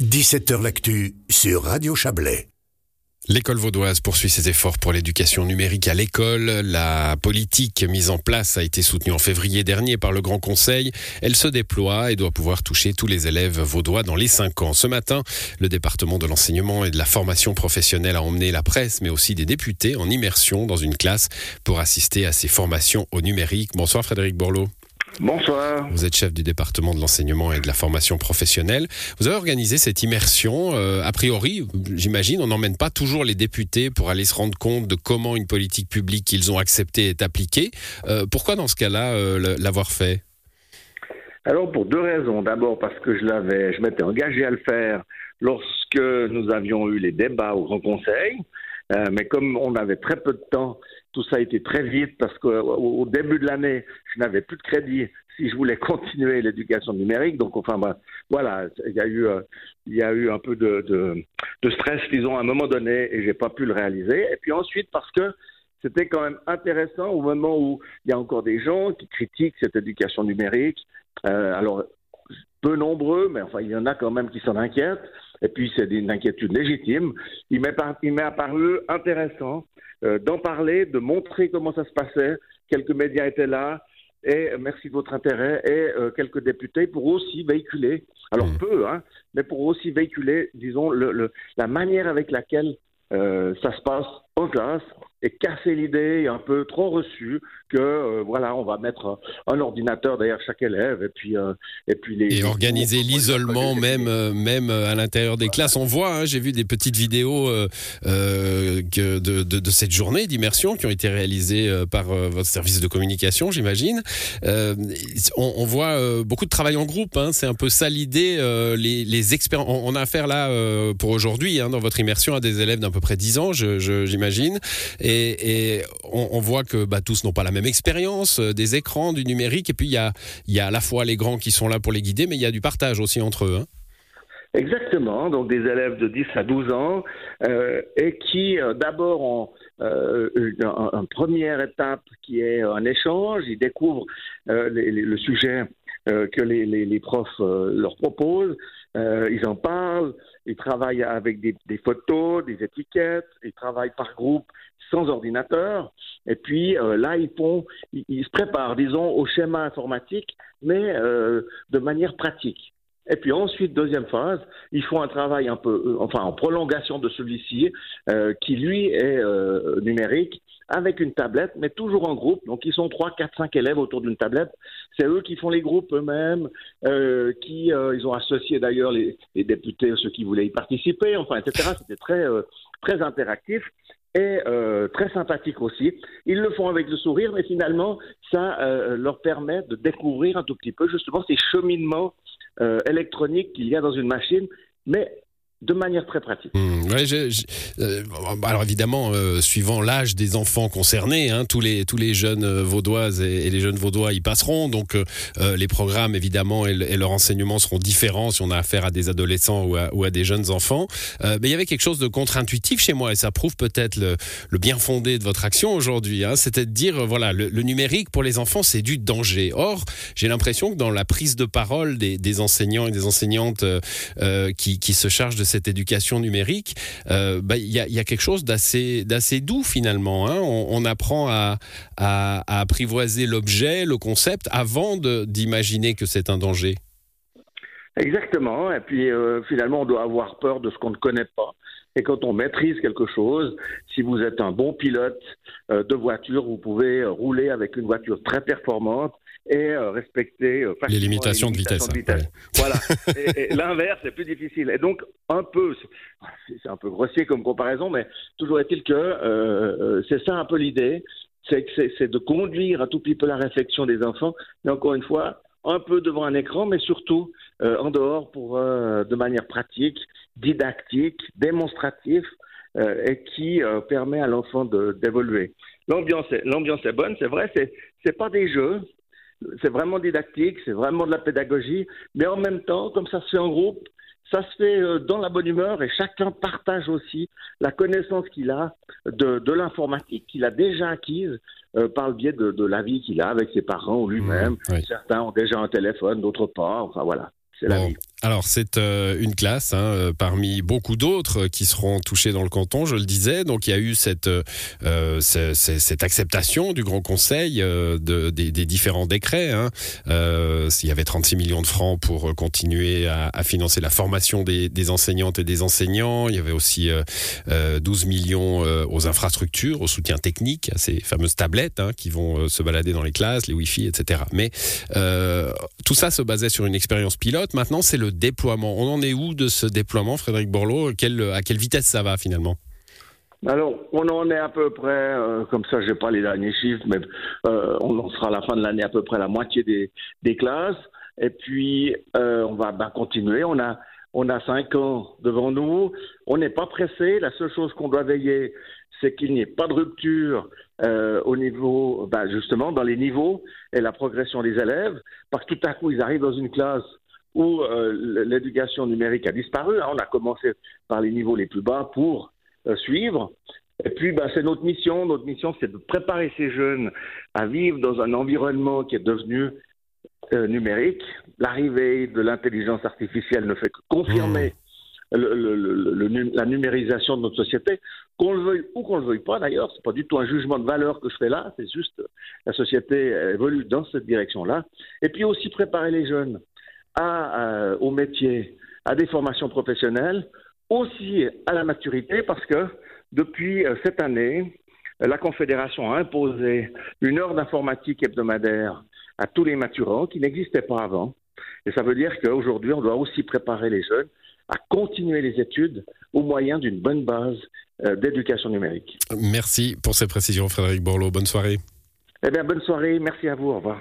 17h L'actu sur Radio Chablais. L'école vaudoise poursuit ses efforts pour l'éducation numérique à l'école. La politique mise en place a été soutenue en février dernier par le Grand Conseil. Elle se déploie et doit pouvoir toucher tous les élèves vaudois dans les cinq ans. Ce matin, le département de l'enseignement et de la formation professionnelle a emmené la presse, mais aussi des députés en immersion dans une classe pour assister à ces formations au numérique. Bonsoir Frédéric Borloo. Bonsoir. Vous êtes chef du département de l'enseignement et de la formation professionnelle. Vous avez organisé cette immersion. Euh, a priori, j'imagine, on n'emmène pas toujours les députés pour aller se rendre compte de comment une politique publique qu'ils ont acceptée est appliquée. Euh, pourquoi dans ce cas-là euh, l'avoir fait? Alors pour deux raisons. D'abord parce que je l'avais, je m'étais engagé à le faire lorsque nous avions eu les débats au Grand Conseil. mais comme on avait très peu de temps tout ça a été très vite parce qu'au début de l'année, je n'avais plus de crédit si je voulais continuer l'éducation numérique. Donc, enfin, bah, voilà, il y a eu, euh, il y a eu un peu de, stress, disons, à un moment donné, et j'ai pas peu le réaliser. Et puis ensuite, parce que c'était quand même intéressant au moment où il y a encore des gens qui critiquent cette éducation numérique. Euh, alors, peu nombreux, mais enfin, il y en a quand même qui s'en inquiètent. Et puis, c'est une inquiétude légitime. Il m'est apparu intéressant euh, d'en parler, de montrer comment ça se passait. Quelques médias étaient là. Et merci de votre intérêt. Et euh, quelques députés pour aussi véhiculer, alors mmh. peu, hein, mais pour aussi véhiculer, disons, le, la manière avec laquelle euh, ça se passe classe et casser l'idée un peu trop reçue que euh, voilà on va mettre un ordinateur derrière chaque élève et puis euh, et puis les et organiser l'isolement même euh, même à l'intérieur des classes. On voit hein, j'ai vu des petites vidéos que de, de, de, cette journée d'immersion qui ont été réalisées par votre service de communication j'imagine. On, on, voit beaucoup de travail en groupe hein, c'est un peu ça l'idée les, les experts on, a affaire là pour aujourd'hui hein, dans votre immersion à des élèves d'à peu près 10 ans. J'imagine et, on, voit que bah, tous n'ont pas la même expérience euh, des écrans, du numérique. Et puis, il y a, à la fois les grands qui sont là pour les guider, mais il y a du partage aussi entre eux. Hein. Exactement, donc des élèves de 10 à 12 ans euh, et qui euh, d'abord ont une, première étape qui est un échange, ils découvrent le sujet que les profs leur proposent, ils en parlent, ils travaillent avec des, photos, des étiquettes, ils travaillent par groupe sans ordinateur. Et puis euh, là, ils, font, ils, se préparent, disons, au schéma informatique, mais euh, de manière pratique. Et puis ensuite, deuxième phase, ils font un travail un peu, euh, enfin en prolongation de celui-ci, qui lui est numérique, avec une tablette, mais toujours en groupe. Donc ils sont trois, quatre, cinq élèves autour d'une tablette. C'est eux qui font les groupes eux-mêmes, qui ils ont associé d'ailleurs les, les, députés, ceux qui voulaient y participer, enfin etc. C'était très très interactif et euh, très sympathique aussi. Ils le font avec le sourire, mais finalement, ça euh, leur permet de découvrir un tout petit peu justement ces cheminements euh, électroniques qu'il y a dans une machine, mais de manière très pratique. Mmh, euh, alors évidemment, euh, suivant l'âge des enfants concernés, hein, tous les tous les jeunes euh, vaudoises et, les jeunes vaudois y passeront. Donc les programmes évidemment et, et, leurs enseignements seront différents si on a affaire à des adolescents ou à, des jeunes enfants. mais il y avait quelque chose de contre-intuitif chez moi et ça prouve peut-être le, bien fondé de votre action aujourd'hui. Hein, C'était de dire voilà le, numérique pour les enfants c'est du danger. Or j'ai l'impression que dans la prise de parole des, des enseignants et des enseignantes qui, qui se chargent de cette éducation numérique, euh, bah, il y, a, quelque chose d'assez doux finalement. Hein. On, apprend à, apprivoiser l'objet, le concept, avant d'imaginer que c'est un danger. Exactement. Et puis euh, finalement, on doit avoir peur de ce qu'on ne connaît pas. Et quand on maîtrise quelque chose, si vous êtes un bon pilote euh, de voiture, vous pouvez rouler avec une voiture très performante et euh, respecter euh, les limitations, de vitesse. Voilà. et, l'inverse est plus difficile. Et donc un peu, c'est un peu grossier comme comparaison, mais toujours est-il que euh, c'est ça un peu l'idée, c'est c'est de conduire un tout petit peu la réflexion des enfants. Mais encore une fois, un peu devant un écran, mais surtout en dehors pour de manière pratique, didactique, démonstrative. et qui permet à l'enfant d'évoluer. L'ambiance est, l'ambiance est bonne, c'est vrai, c'est, c'est pas des jeux, c'est vraiment didactique, c'est vraiment de la pédagogie, mais en même temps, comme ça se fait en groupe, ça se fait euh, dans la bonne humeur et chacun partage aussi la connaissance qu'il a de, de l'informatique qu'il a déjà acquise euh, par le biais de, de la vie qu'il a avec ses parents ou lui-même. Mmh, Certains ont déjà un téléphone, d'autres pas. Enfin voilà, c'est la vie. Alors c'est euh, une classe hein, euh, parmi beaucoup d'autres qui seront touchés dans le canton, je le disais. Donc il y a eu cette, euh, cette acceptation du Grand Conseil de, des, différents décrets. Hein. il y avait 36 millions de francs pour continuer à, financer la formation des, enseignantes et des enseignants. Il y avait aussi 12 millions aux infrastructures, au soutien technique, à ces fameuses tablettes hein, qui vont se balader dans les classes, les Wi-Fi, etc. Mais tout ça se basait sur une expérience pilote. Maintenant c'est le déploiement. On en est où de ce déploiement, Frédéric Borloo? À quelle vitesse ça va finalement? Alors, on en est à peu près, euh, comme ça, je n'ai pas les derniers chiffres, mais euh, on en sera à la fin de l'année à peu près la moitié des, classes. Et puis, euh, on va ben, continuer. On a, on a cinq ans devant nous. On n'est pas pressé. La seule chose qu'on doit veiller, c'est qu'il n'y ait pas de rupture au niveau, ben, justement, dans les niveaux et la progression des élèves, parce que tout à coup, ils arrivent dans une classe où euh, l'éducation numérique a disparu. Hein. On a commencé par les niveaux les plus bas pour euh, suivre. Et puis, bah, c'est notre mission. Notre mission, c'est de préparer ces jeunes à vivre dans un environnement qui est devenu euh, numérique. L'arrivée de l'intelligence artificielle ne fait que confirmer mmh. la numérisation de notre société, qu'on le veuille ou qu'on le veuille pas d'ailleurs. C'est pas du tout un jugement de valeur que je fais là. C'est juste la société évolue dans cette direction-là. Et puis aussi préparer les jeunes à, euh, au métier, à des formations professionnelles, aussi à la maturité, parce que depuis euh, cette année, la Confédération a imposé une heure d'informatique hebdomadaire à tous les maturants qui n'existait pas avant. Et ça veut dire qu'aujourd'hui, on doit aussi préparer les jeunes à continuer les études au moyen d'une bonne base euh, d'éducation numérique. Merci pour ces précisions, Frédéric Borloo. Bonne soirée. Eh bien, bonne soirée. Merci à vous. Au revoir.